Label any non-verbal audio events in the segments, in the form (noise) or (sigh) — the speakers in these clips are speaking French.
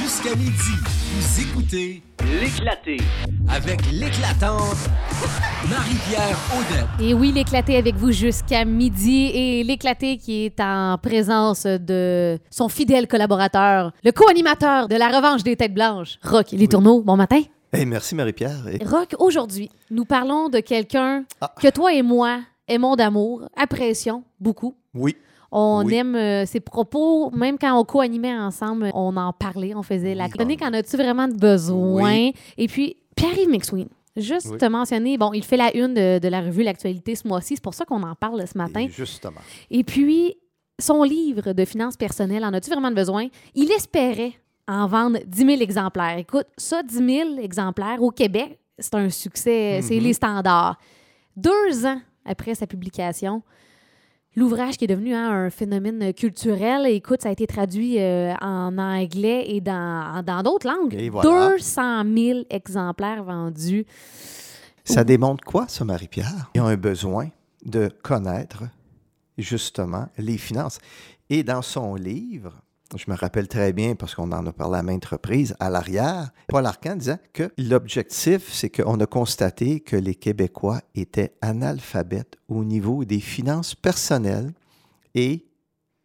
Jusqu'à midi, vous écoutez L'éclaté. avec l'éclatante Marie-Pierre Audette. Et oui, l'éclaté avec vous jusqu'à midi. Et l'éclaté qui est en présence de son fidèle collaborateur, le co-animateur de La Revanche des Têtes Blanches, Rock Les Tourneaux. Bon matin. Hey, merci Marie-Pierre. Et- Rock, aujourd'hui, nous parlons de quelqu'un Ah. que toi et moi aimons d'amour, apprécions beaucoup. Oui, On Oui. aime euh, ses propos, même quand on co-animait ensemble, on en parlait, on faisait la chronique. En as-tu vraiment de besoin? Oui. Et puis, Pierre-Yves McSween, juste Oui. te mentionner, bon, il fait la une de, de la revue L'Actualité ce mois-ci, c'est pour ça qu'on en parle ce matin. et justement. Et puis, son livre de finances personnelles, en as-tu vraiment de besoin? Il espérait en vendre 10 000 exemplaires. Écoute, ça, 10 000 exemplaires au Québec, c'est un succès, c'est Mhm. les standards. Deux ans après sa publication, l'ouvrage qui est devenu hein, un phénomène culturel, écoute, ça a été traduit euh, en anglais et dans dans d'autres langues. Et voilà. 200 000 exemplaires vendus. Ça démontre quoi, ça, Marie-Pierre? Il y a un besoin de connaître justement les finances. Et dans son livre, je me rappelle très bien parce qu'on en a parlé à maintes reprises, à l'arrière, Paul Arcan disait que l'objectif, c'est qu'on a constaté que les Québécois étaient analphabètes au niveau des finances personnelles et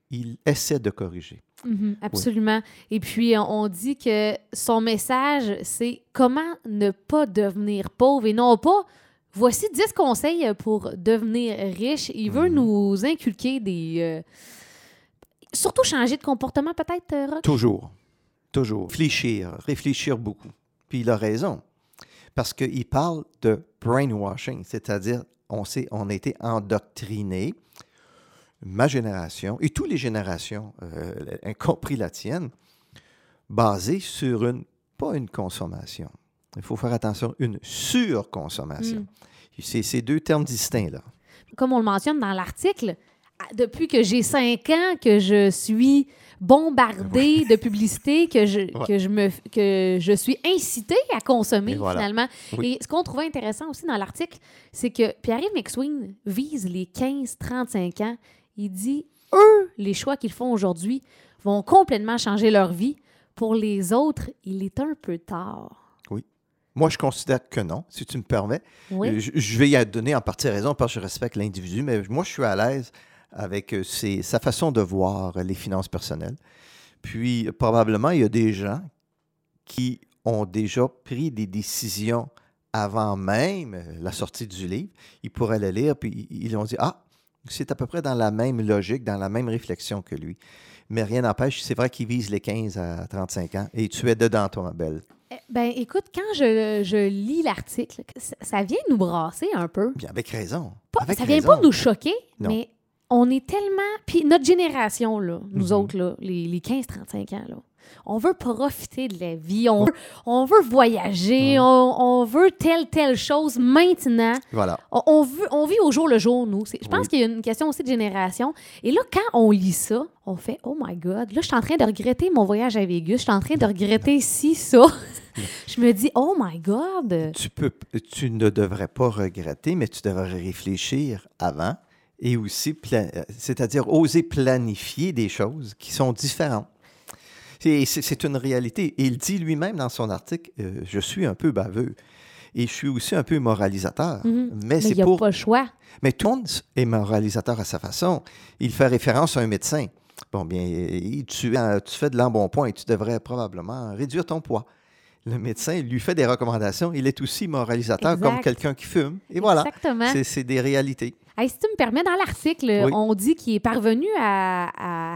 il essaie de corriger. Mhm, absolument. Et puis, on on dit que son message, c'est comment ne pas devenir pauvre et non pas voici 10 conseils pour devenir riche. Il veut Mhm. nous inculquer des. euh, surtout changer de comportement, peut-être, euh, Rock? Toujours. Toujours. Réfléchir. Réfléchir beaucoup. Puis il a raison. Parce qu'il parle de brainwashing, c'est-à-dire on, sait, on a été endoctriné, ma génération et toutes les générations, euh, y compris la tienne, basées sur une, pas une consommation. Il faut faire attention, une surconsommation. Mm. C'est ces deux termes distincts, là. Comme on le mentionne dans l'article, depuis que j'ai 5 ans que je suis bombardée de publicité, que je, Ouais. que, je me, que je suis incitée à consommer voilà. finalement. Oui. Et ce qu'on trouvait intéressant aussi dans l'article, c'est que Pierre-Yves McSween vise les 15-35 ans. Il dit, eux, les choix qu'ils font aujourd'hui vont complètement changer leur vie. Pour les autres, il est un peu tard. Moi, je considère que non, si tu me permets. Oui. Je, je vais y donner en partie raison parce que je respecte l'individu, mais moi, je suis à l'aise avec euh, ses- sa façon de voir les finances personnelles. Puis, probablement, il y a des gens qui ont déjà pris des décisions avant même euh, la sortie du livre. Ils pourraient le lire, puis ils ont dit Ah, c'est à peu près dans la même logique, dans la même réflexion que lui. Mais rien n'empêche, c'est vrai qu'il vise les 15 à 35 ans. Et tu es dedans, toi, ma belle. Eh, Ben, écoute, quand je, je lis l'article, ça, vient nous brasser un peu. Bien, avec raison. Pas- Avec ça vient pas nous choquer, Non. mais on est tellement. Puis notre génération, là, nous Mhm. autres, là, les, les 15-35 ans, là, on veut profiter de la vie, on, veut, on veut voyager, on, on veut telle, telle chose maintenant. Voilà. On, on veut, on vit au jour le jour, nous. Je pense Oui. qu'il y a une question aussi de génération. Et là, quand on lit ça, on fait Oh my God, là, je suis en train de regretter mon voyage à Vegas, je suis en train de regretter ci, ça. (laughs) je me dis Oh my God. tu, peux, tu ne devrais pas regretter, mais tu devrais réfléchir avant et aussi, euh, c'est-à-dire oser planifier des choses qui sont différentes. C'est, une réalité. Et il dit lui-même dans son article, euh, je suis un peu baveux et je suis aussi un peu moralisateur. Mhm. Mais, Mais c'est il n'y a pour... pas le choix. Mais monde est moralisateur à sa façon. Il fait référence à un médecin. Bon, bien, tu, euh, tu fais de l'embonpoint et tu devrais probablement réduire ton poids. Le médecin lui fait des recommandations. Il est aussi moralisateur Exact. comme quelqu'un qui fume. Et voilà. Exactement. C'est- C'est des réalités. Hey, si tu me permets, dans l'article, Oui. on dit qu'il est parvenu à,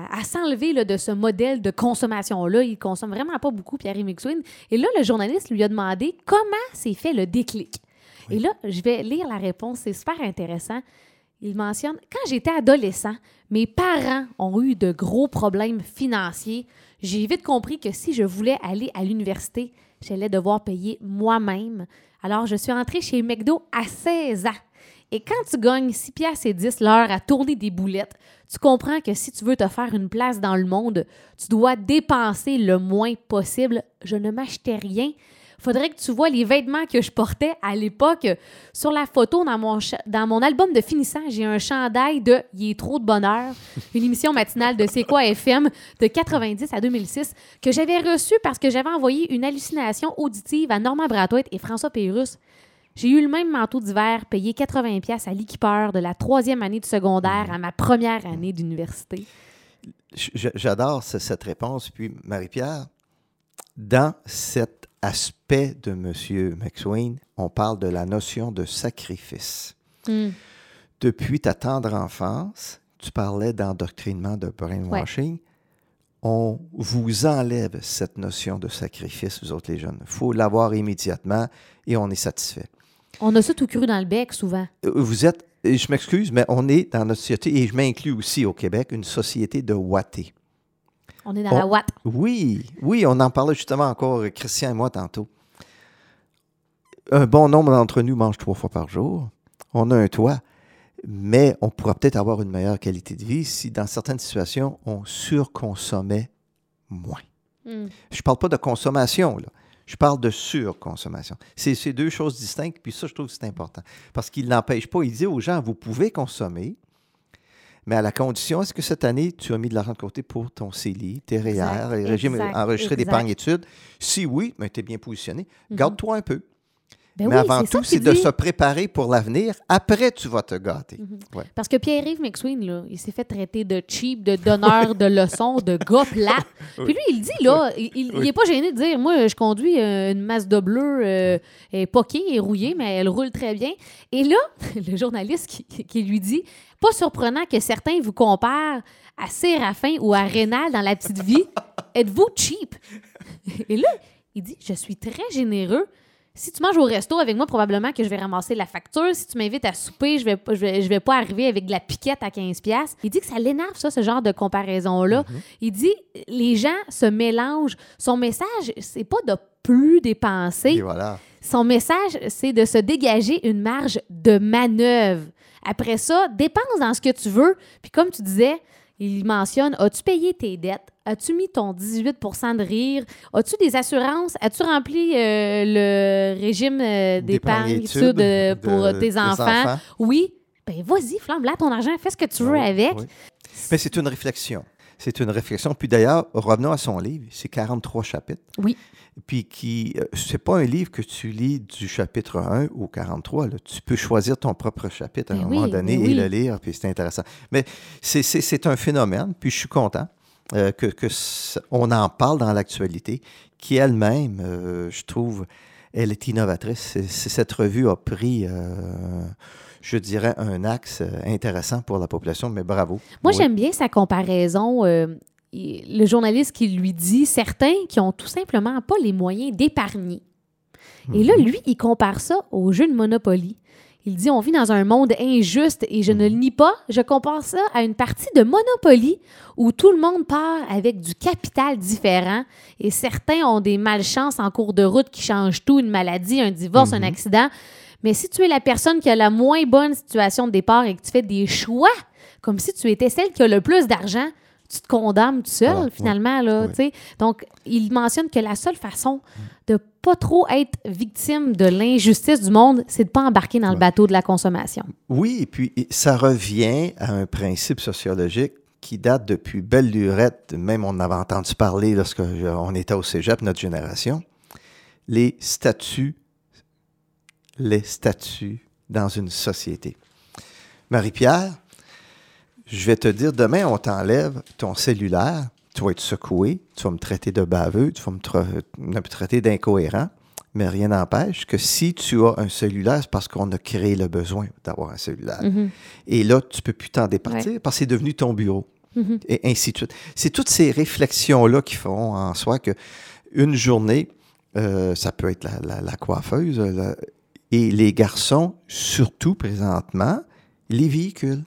à- à s'enlever de ce modèle de consommation-là. Il consomme vraiment pas beaucoup, Pierre McSween. Et là, le journaliste lui a demandé comment s'est fait le déclic. Et là, je vais lire la réponse. C'est super intéressant. Il mentionne Quand j'étais adolescent, mes parents ont eu de gros problèmes financiers. J'ai vite compris que si je voulais aller à l'université, j'allais devoir payer moi-même. Alors, je suis entrée chez McDo à 16 ans. Et quand tu gagnes 6 piastres et 10 l'heure à tourner des boulettes, tu comprends que si tu veux te faire une place dans le monde, tu dois dépenser le moins possible. Je ne m'achetais rien. faudrait que tu vois les vêtements que je portais à l'époque. Sur la photo, dans mon, dans mon album de finissant, j'ai un chandail de Il est trop de bonheur, une émission matinale de C'est quoi FM de 90 à 2006 que j'avais reçu parce que j'avais envoyé une hallucination auditive à Normand Brathwaite et François Pérusse. J'ai eu le même manteau d'hiver payé 80$ piastres à l'équipeur de la troisième année de secondaire à ma première année d'université. J'adore ce- cette réponse. Puis, Marie-Pierre, dans cet aspect de M. McSwain, on parle de la notion de sacrifice. Hmm. Depuis ta tendre enfance, tu parlais d'endoctrinement, de brainwashing. On vous enlève cette notion de sacrifice, vous autres les jeunes. Il faut l'avoir immédiatement et on est satisfait. On a ça tout cru dans le bec souvent. Euh, Vous êtes, je m'excuse, mais on est dans notre société, et je m'inclus aussi au Québec, une société de wattés. On est dans On- la Watt. Oui, oui, on en parlait justement encore, Christian et moi, tantôt. Un bon nombre d'entre nous mangent trois fois par jour. On a un toit, mais on pourra peut-être avoir une meilleure qualité de vie si, dans certaines situations, on surconsommait moins. Hmm. Je ne parle pas de consommation, là. Je parle de surconsommation. C'est deux choses distinctes, puis ça, je trouve que c'est important. Parce qu'il n'empêche pas, il dit aux gens, vous pouvez consommer, mais à la condition, est-ce que cette année, tu as mis de l'argent de côté pour ton CELI, régimes exact, enregistrés exact. d'épargne études? Si oui, tu es bien positionné. Mhm. Garde-toi un peu. Ben mais oui, avant tout, c'est de dit. se préparer pour l'avenir. Après, tu vas te gâter. Mhm. Ouais. Parce que Pierre-Yves McSween, là, il s'est fait traiter de cheap, de donneur de leçons, de gars plat. (laughs) Puis lui, il dit, là, il, il, il est pas gêné de dire, moi, je conduis euh, une Mazda bleue, euh, elle est poquée, elle est rouillée, mais elle roule très bien. Et là, (laughs) le journaliste qui, qui lui dit, pas surprenant que certains vous comparent à Séraphin ou à Rénal dans La Petite Vie. (laughs) Êtes-vous cheap? Et là, il dit, je suis très généreux. Si tu manges au resto avec moi, probablement que je vais ramasser la facture. Si tu m'invites à souper, je vais, je vais, je vais pas arriver avec de la piquette à 15$. piastres. Il dit que ça l'énerve, ça, ce genre de comparaison-là. Il dit les gens se mélangent. Son message, c'est pas de plus dépenser. Et voilà. Son message, c'est de se dégager une marge de manœuvre. Après ça, dépense dans ce que tu veux. Puis comme tu disais, il mentionne as-tu payé tes dettes? As-tu mis ton 18% de rire? As-tu des assurances? As-tu rempli euh, le régime euh, d'épargne études euh, pour de- euh, tes enfants? Oui. Ben vas-y, flambe là ton argent, fais ce que tu veux Oui, avec. oui. Mais c'est une réflexion. C'est une réflexion. Puis d'ailleurs, revenons à son livre. C'est 43 chapitres. Oui. Puis qui, c'est pas un livre que tu lis du chapitre 1 au 43. là. Tu peux choisir ton propre chapitre à Ben un oui, moment donné ben et le lire, puis c'est intéressant. Mais c'est un phénomène, puis je suis content euh, que, on en parle dans l'actualité, qui elle-même, euh, je trouve, elle est innovatrice. Cette revue a pris, euh, je dirais, un axe intéressant pour la population, mais bravo. Moi, Oui. j'aime bien sa comparaison. le journaliste qui lui dit certains qui ont tout simplement pas les moyens d'épargner. Et là, lui, il compare ça au jeu de Monopoly. Il dit on vit dans un monde injuste et je ne le nie pas. Je compare ça à une partie de Monopoly où tout le monde part avec du capital différent et certains ont des malchances en cours de route qui changent tout, une maladie, un divorce, un accident. Mais si tu es la personne qui a la moins bonne situation de départ et que tu fais des choix, comme si tu étais celle qui a le plus d'argent, tu te condamnes tout seul, Voilà, finalement. Là, oui. tu sais. Donc, il mentionne que la seule façon de pas trop être victime de l'injustice du monde, c'est de pas embarquer dans le bateau de la consommation. Oui, et puis ça revient à un principe sociologique qui date depuis belle lurette, même on en avait entendu parler lorsque je- on était au cégep, notre génération, les statuts, les statuts dans une société. Marie-Pierre, je vais te dire, demain, on t'enlève ton cellulaire, tu vas être secoué, tu vas me traiter de baveux, tu vas me, tra- me traiter d'incohérent, mais rien n'empêche que si tu as un cellulaire, c'est parce qu'on a créé le besoin d'avoir un cellulaire. Mhm. Et là, tu peux plus t'en départir parce que c'est devenu ton bureau. Mhm. Et ainsi de suite. C'est toutes ces réflexions-là qui font en soi que une journée, euh, ça peut être la, la- la coiffeuse, euh, la- et les garçons, surtout présentement, les véhicules.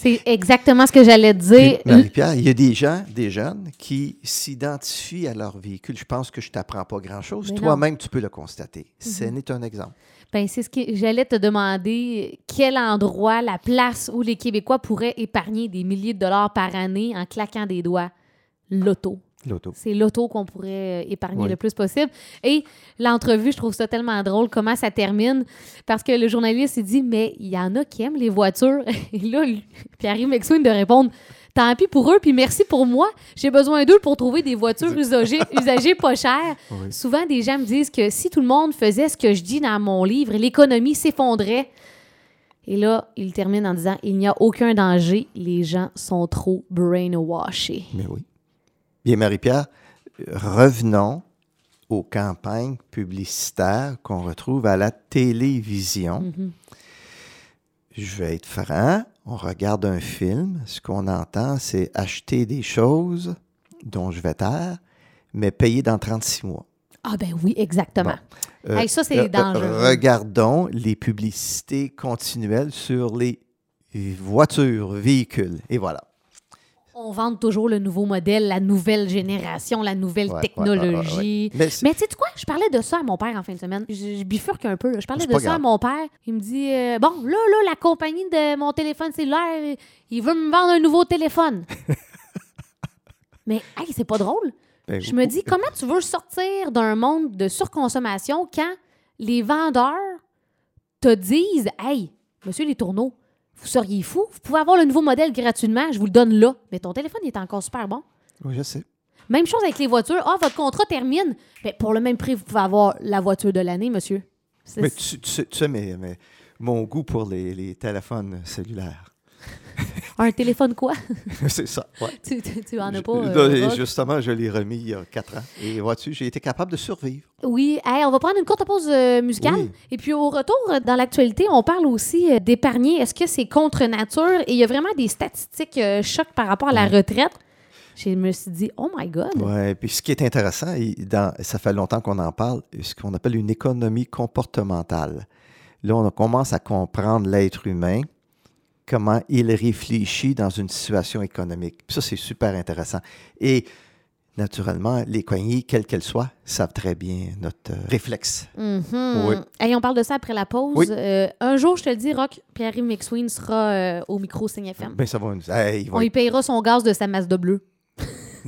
C'est exactement ce que j'allais dire. Marie-Pierre, il y a des gens, des jeunes, qui s'identifient à leur véhicule. Je pense que je t'apprends pas grand-chose. Toi-même, tu peux le constater. Ce Mhm. n'est un exemple. Ben, c'est ce que j'allais te demander. Quel endroit, la place où les Québécois pourraient épargner des milliers de dollars par année en claquant des doigts? L'auto. C'est l'auto qu'on pourrait euh, épargner Oui. le plus possible. Et l'entrevue, je trouve ça tellement drôle, comment ça termine. Parce que le journaliste, il dit, mais il y en a qui aiment les voitures. (laughs) Et là, lui- Pierre McSween de répondre, tant pis pour eux, puis merci pour moi. J'ai besoin d'eux pour trouver des voitures usagées, (laughs) usagées pas chères. Oui. Souvent, des gens me disent que si tout le monde faisait ce que je dis dans mon livre, l'économie s'effondrait. Et là, il termine en disant, il n'y a aucun danger, les gens sont trop brainwashés. Mais oui. Bien, Marie-Pierre, revenons aux campagnes publicitaires qu'on retrouve à la télévision. Mhm. Je vais être franc, on regarde un film, ce qu'on entend, c'est acheter des choses dont je vais taire, mais payer dans 36 mois. Ah ben oui, exactement. Euh, Hey, ça, c'est euh, euh, dangereux. regardons les publicités continuelles sur les voitures, véhicules. Et voilà. On vante toujours le nouveau modèle, la nouvelle génération, la nouvelle Ouais, technologie. ouais, ouais. Mais tu sais quoi? Je parlais de ça à mon père en fin de semaine. Je, je bifurque un peu. là. Je parlais de ça grave. à mon père. Il me dit euh, Bon, là, là, la compagnie de mon téléphone cellulaire, il veut me vendre un nouveau téléphone. (laughs) Mais, hey, c'est pas drôle. ben, Je me dis, comment tu veux sortir d'un monde de surconsommation quand les vendeurs te disent Hey, monsieur les tourneaux, vous seriez fou, vous pouvez avoir le nouveau modèle gratuitement, je vous le donne là. Mais ton téléphone il est encore super bon. Oui, je sais. Même chose avec les voitures. Ah, votre contrat termine. Mais pour le même prix, vous pouvez avoir la voiture de l'année, monsieur. Mais tu, tu sais, tu sais, mais, mais mon goût pour les, les téléphones cellulaires. Un téléphone quoi? (laughs) c'est ça. ouais. tu, tu, tu en as Je- pas. là, euh, justement, je l'ai remis il y a quatre ans. Et vois-tu, j'ai été capable de survivre. Oui, Hey, on va prendre une courte pause euh, musicale. Oui. Et puis au retour, euh, dans l'actualité, on parle aussi d'épargner. Est-ce que c'est contre nature? Et il y a vraiment des statistiques chocs par rapport à la retraite. Je me suis dit, oh my God. Oui, puis ce qui est intéressant, dans- ça fait longtemps qu'on en parle, ce qu'on appelle une économie comportementale. Là, on commence à comprendre l'être humain, comment il réfléchit dans une situation économique. Ça, c'est super intéressant. Et naturellement, les compagnies, quelles qu'elles soient, savent très bien notre euh, réflexe. Oui. Hey, on parle de ça après la pause. Oui. Euh, un jour, je te le dis, Rock, Pierre-Yves McSween sera euh, au micro Signe FM. Ben, ça va nous... Hey, il va On lui payera son gaz de sa Mazda bleue.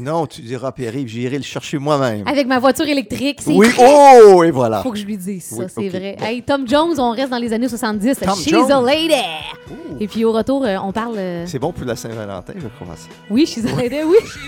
Non, tu diras, Pierre-Yves, j'irai le chercher moi-même. Avec ma voiture électrique, c'est Oui, vrai. oh, et voilà. Faut que je lui dise ça, Oui, c'est ok. vrai. Hey, Tom Jones, on reste dans les années 70. Tom She's Jones. a lady. Ouh. Et puis au retour, euh, on parle. euh, C'est bon pour la Saint-Valentin, je crois. ça. Oui, she's a lady, oui. (laughs)